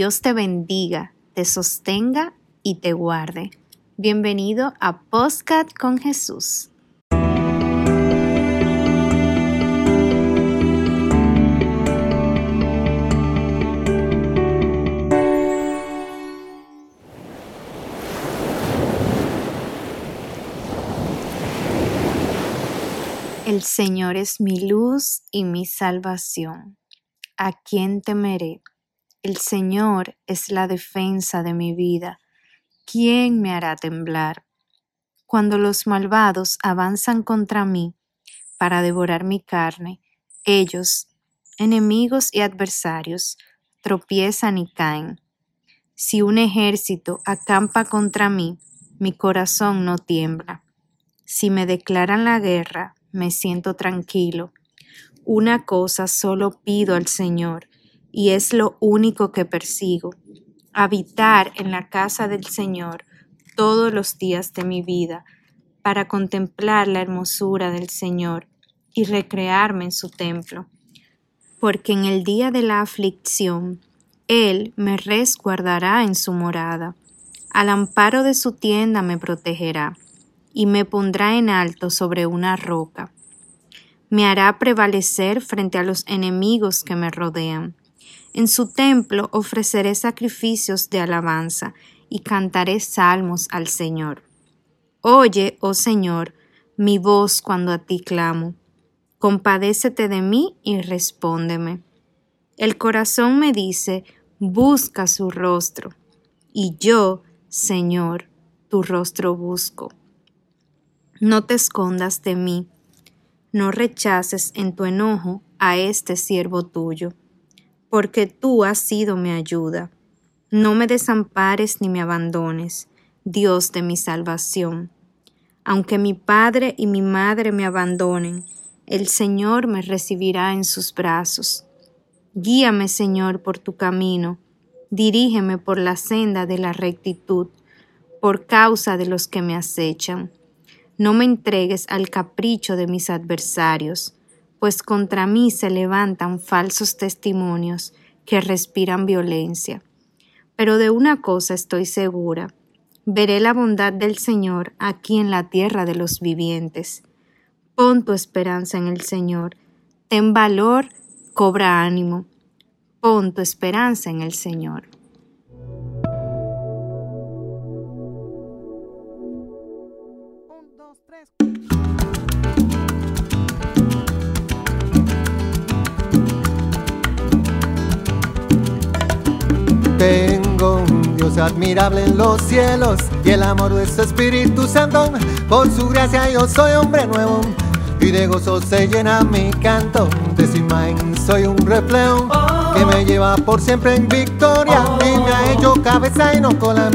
Dios te bendiga, te sostenga y te guarde. Bienvenido a Postcat con Jesús. El Señor es mi luz y mi salvación. ¿A quién temeré? El Señor es la defensa de mi vida. ¿Quién me hará temblar? Cuando los malvados avanzan contra mí para devorar mi carne, ellos, enemigos y adversarios, tropiezan y caen. Si un ejército acampa contra mí, mi corazón no tiembla. Si me declaran la guerra, me siento tranquilo. Una cosa solo pido al Señor, y es lo único que persigo, habitar en la casa del Señor todos los días de mi vida, para contemplar la hermosura del Señor y recrearme en su templo. Porque en el día de la aflicción, Él me resguardará en su morada, al amparo de su tienda me protegerá y me pondrá en alto sobre una roca. Me hará prevalecer frente a los enemigos que me rodean. En su templo ofreceré sacrificios de alabanza y cantaré salmos al Señor. Oye, oh Señor, mi voz cuando a ti clamo. Compadécete de mí y respóndeme. El corazón me dice, busca su rostro. Y yo, Señor, tu rostro busco. No te escondas de mí, no rechaces en tu enojo a este siervo tuyo, porque tú has sido mi ayuda. No me desampares ni me abandones, Dios de mi salvación. Aunque mi padre y mi madre me abandonen, el Señor me recibirá en sus brazos. Guíame, Señor, por tu camino, dirígeme por la senda de la rectitud, por causa de los que me acechan no me entregues al capricho de mis adversarios, pues contra mí se levantan falsos testimonios que respiran violencia. Pero de una cosa estoy segura, veré la bondad del Señor aquí en la tierra de los vivientes. Pon tu esperanza en el Señor, ten valor, cobra ánimo, pon tu esperanza en el Señor. Tengo un Dios admirable en los cielos y el amor de su Espíritu Santo. Por su gracia yo soy hombre nuevo y de gozo se llena mi canto. De su imagen soy un reflejo que me lleva por siempre en victoria y me ha hecho cabeza y no cola.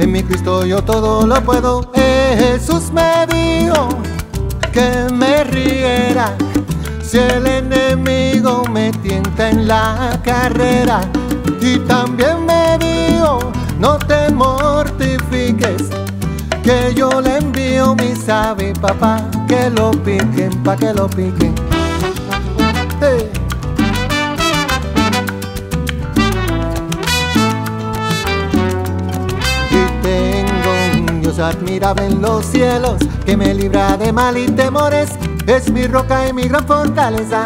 En mi Cristo yo todo lo puedo. Jesús me dijo que me riera si el enemigo me tienta en la carrera. Y también me dijo, no te mortifiques, que yo le envío mi sabe papá, que lo piquen, pa' que lo piquen. admirable en los cielos, que me libra de mal y temores, es mi roca y mi gran fortaleza,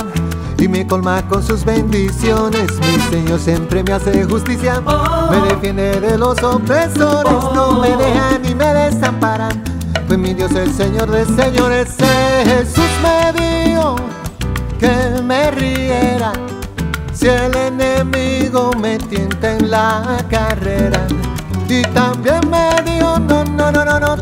y me colma con sus bendiciones. Mi Señor siempre me hace justicia, me defiende de los opresores, no me dejan ni me desamparan. Pues mi Dios el Señor de señores, Jesús me dijo que me riera si el enemigo me tienta en la carrera. Y también me dijo, no, no, no, no, no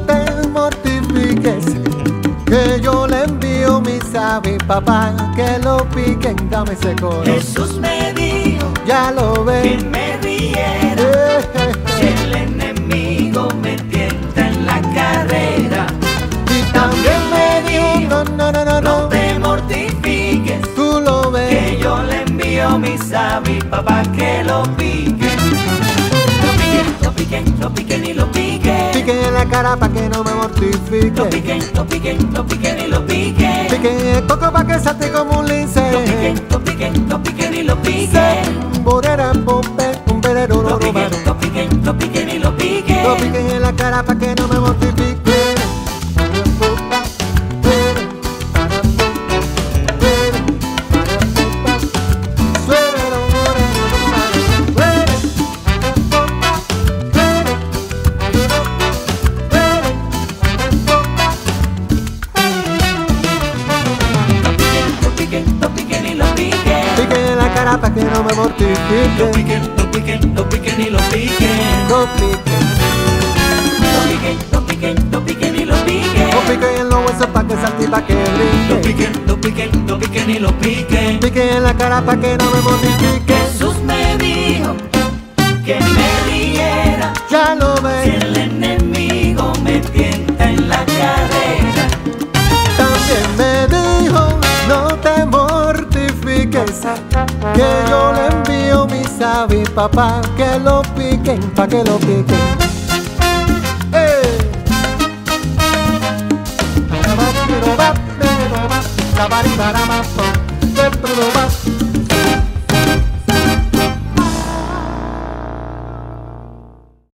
mi papá, que lo piquen, dame ese coro. Jesús me dijo, ya lo ves, que me riera, si el enemigo me tienta en la carrera. Y también me dijo, no, no, no, no, no, te mortifiques, tú lo ves, que yo le envío mi sabi papá, que lo piquen lo piquen, lo piquen y lo piquen. Piquen en la cara pa' que no me mortifique. Lo piquen, lo piquen, lo piquen y lo piquen. Piquen el coco para que no me. Lo piquen, lo piquen, lo piquen y lo piquen. Lo piquen, Lo piquen, lo piquen, lo piquen y lo piquen. lo piquen en los huesos para que salte y pa' que brinque. piquen, lo piquen, lo piquen y lo piquen. Piquen en la cara para que no me mortifique. mi papá que lo piquen, pa' que lo piquen. ¡Eh! La barima, la barima, la barima, la barima, la barima, la barima,